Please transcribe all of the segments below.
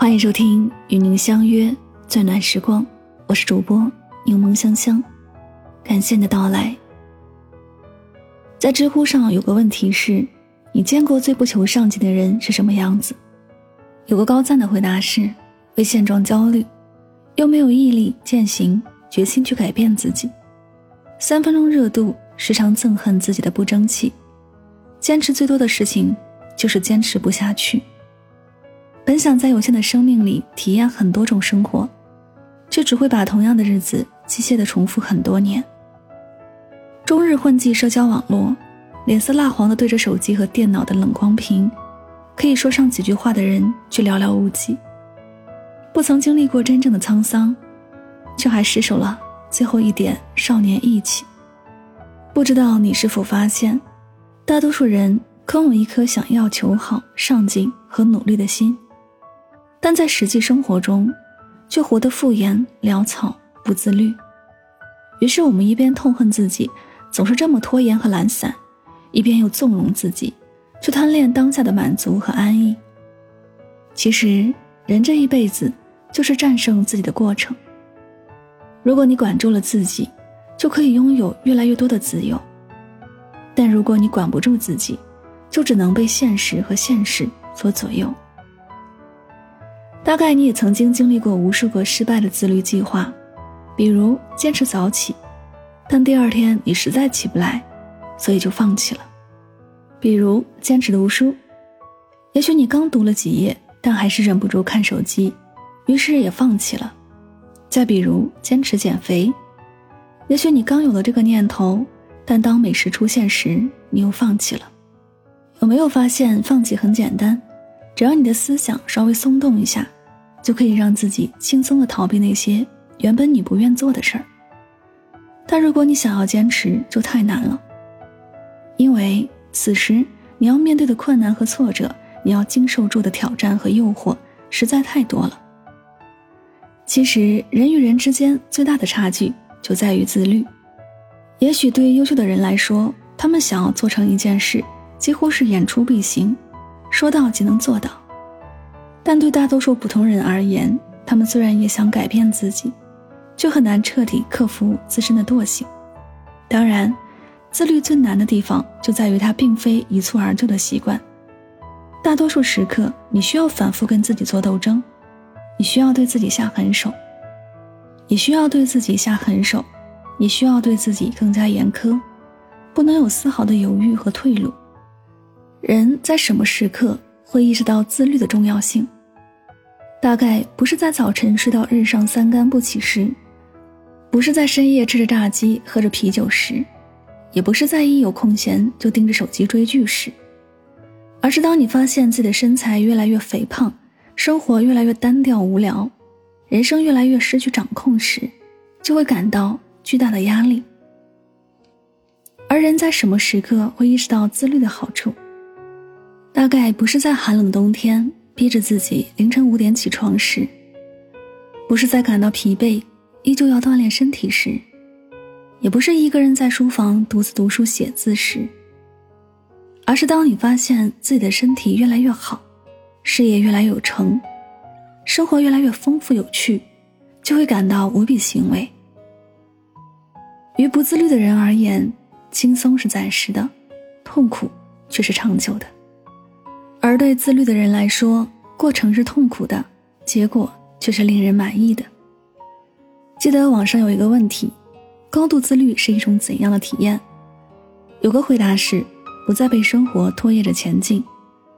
欢迎收听与您相约最暖时光，我是主播柠檬香香，感谢你的到来。在知乎上有个问题是：你见过最不求上进的人是什么样子？有个高赞的回答是：为现状焦虑，又没有毅力践行决心去改变自己，三分钟热度，时常憎恨自己的不争气，坚持最多的事情就是坚持不下去。本想在有限的生命里体验很多种生活，却只会把同样的日子机械的重复很多年。终日混迹社交网络，脸色蜡黄的对着手机和电脑的冷光屏，可以说上几句话的人却寥寥无几。不曾经历过真正的沧桑，却还失守了最后一点少年义气。不知道你是否发现，大多数人空有一颗想要求好、上进和努力的心。但在实际生活中，却活得敷衍潦草、不自律。于是我们一边痛恨自己总是这么拖延和懒散，一边又纵容自己去贪恋当下的满足和安逸。其实，人这一辈子就是战胜自己的过程。如果你管住了自己，就可以拥有越来越多的自由；但如果你管不住自己，就只能被现实和现实所左右。大概你也曾经经历过无数个失败的自律计划，比如坚持早起，但第二天你实在起不来，所以就放弃了；比如坚持读书，也许你刚读了几页，但还是忍不住看手机，于是也放弃了；再比如坚持减肥，也许你刚有了这个念头，但当美食出现时，你又放弃了。有没有发现放弃很简单？只要你的思想稍微松动一下。就可以让自己轻松的逃避那些原本你不愿做的事儿。但如果你想要坚持，就太难了，因为此时你要面对的困难和挫折，你要经受住的挑战和诱惑实在太多了。其实人与人之间最大的差距就在于自律。也许对优秀的人来说，他们想要做成一件事，几乎是言出必行，说到即能做到。但对大多数普通人而言，他们虽然也想改变自己，却很难彻底克服自身的惰性。当然，自律最难的地方就在于它并非一蹴而就的习惯。大多数时刻，你需要反复跟自己做斗争，你需要对自己下狠手，你需要对自己下狠手，你需要对自己更加严苛，不能有丝毫的犹豫和退路。人在什么时刻会意识到自律的重要性？大概不是在早晨睡到日上三竿不起时，不是在深夜吃着炸鸡喝着啤酒时，也不是在一有空闲就盯着手机追剧时，而是当你发现自己的身材越来越肥胖，生活越来越单调无聊，人生越来越失去掌控时，就会感到巨大的压力。而人在什么时刻会意识到自律的好处？大概不是在寒冷冬天。逼着自己凌晨五点起床时，不是在感到疲惫，依旧要锻炼身体时，也不是一个人在书房独自读书写字时，而是当你发现自己的身体越来越好，事业越来越有成，生活越来越丰富有趣，就会感到无比欣慰。于不自律的人而言，轻松是暂时的，痛苦却是长久的。而对自律的人来说，过程是痛苦的，结果却是令人满意的。记得网上有一个问题：高度自律是一种怎样的体验？有个回答是：不再被生活拖曳着前进，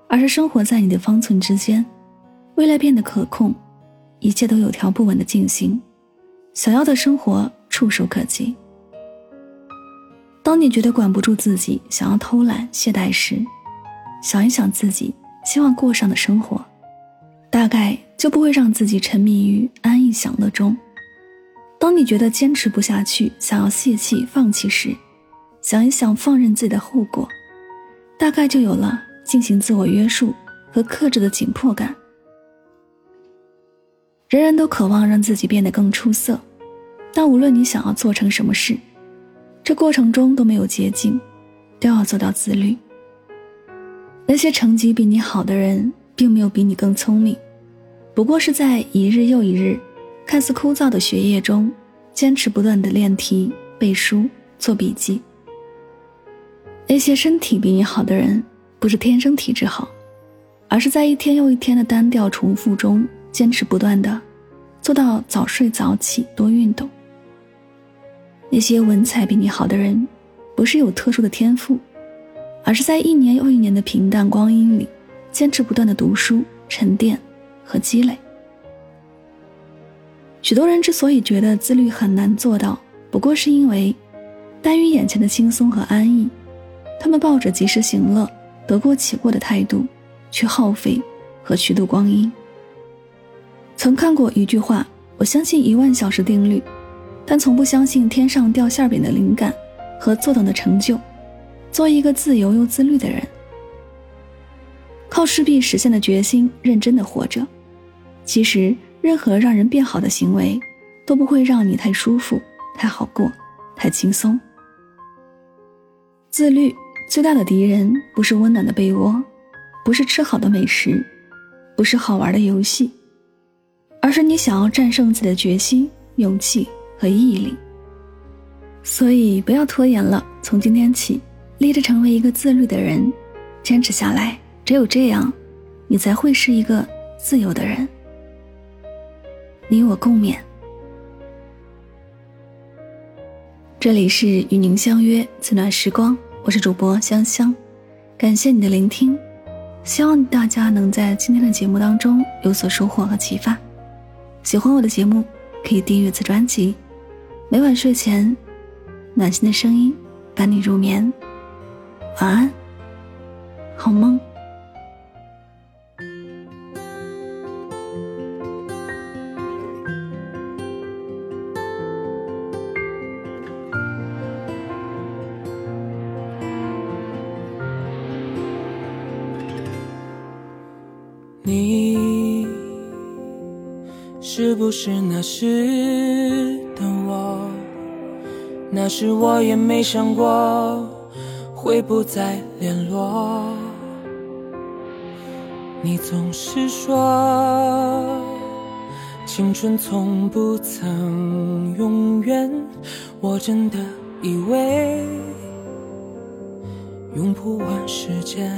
而是生活在你的方寸之间，未来变得可控，一切都有条不紊的进行，想要的生活触手可及。当你觉得管不住自己，想要偷懒懈怠时，想一想自己希望过上的生活，大概就不会让自己沉迷于安逸享乐中。当你觉得坚持不下去，想要泄气放弃时，想一想放任自己的后果，大概就有了进行自我约束和克制的紧迫感。人人都渴望让自己变得更出色，但无论你想要做成什么事，这过程中都没有捷径，都要做到自律。那些成绩比你好的人，并没有比你更聪明，不过是在一日又一日看似枯燥的学业中，坚持不断的练题、背书、做笔记。那些身体比你好的人，不是天生体质好，而是在一天又一天的单调重复中，坚持不断的做到早睡早起、多运动。那些文采比你好的人，不是有特殊的天赋，而是在一年又一年的平淡光阴里，坚持不断的读书、沉淀和积累。许多人之所以觉得自律很难做到，不过是因为耽于眼前的轻松和安逸，他们抱着及时行乐、得过且过的态度去耗费和虚度光阴。曾看过一句话：“我相信一万小时定律。”但从不相信天上掉馅饼的灵感和坐等的成就。做一个自由又自律的人，靠势必实现的决心，认真的活着。其实，任何让人变好的行为，都不会让你太舒服、太好过、太轻松。自律最大的敌人，不是温暖的被窝，不是吃好的美食，不是好玩的游戏，而是你想要战胜自己的决心、勇气。和毅力，所以不要拖延了。从今天起，立志成为一个自律的人，坚持下来。只有这样，你才会是一个自由的人。你我共勉。这里是与您相约自暖时光，我是主播香香，感谢你的聆听，希望大家能在今天的节目当中有所收获和启发。喜欢我的节目，可以订阅此专辑。每晚睡前，暖心的声音伴你入眠。晚安，好梦。你是不是那时？的我，那时我也没想过会不再联络。你总是说青春从不曾永远，我真的以为用不完时间。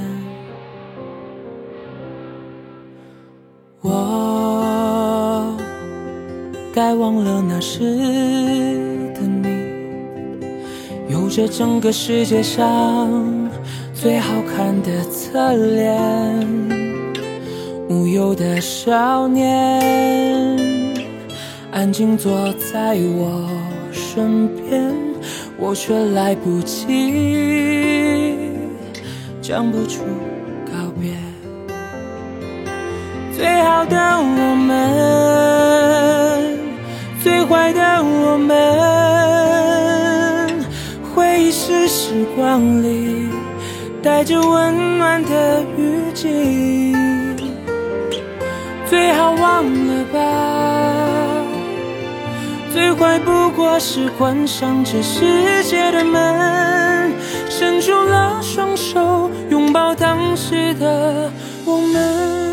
我。该忘了那时的你，这整个世界上最好看的侧脸，无忧的少年，安静坐在我身边，我却来不及讲不出告别，最好的我们。时光里带着温暖的雨季，最好忘了吧。最坏不过是关上这世界的门，伸出了双手拥抱当时的我们。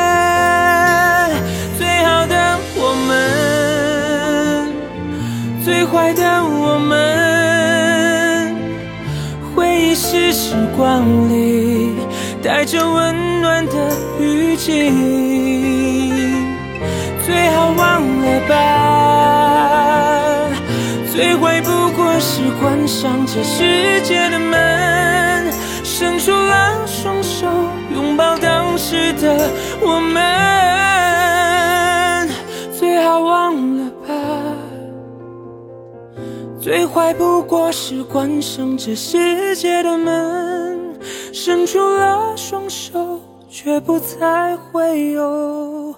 最坏的我们，回忆是时光里带着温暖的雨季，最好忘了吧。最坏不过是关上这世界的门，伸出了双手拥抱当时的我们，最坏不过是关上这世界的门，伸出了双手，却不再会有。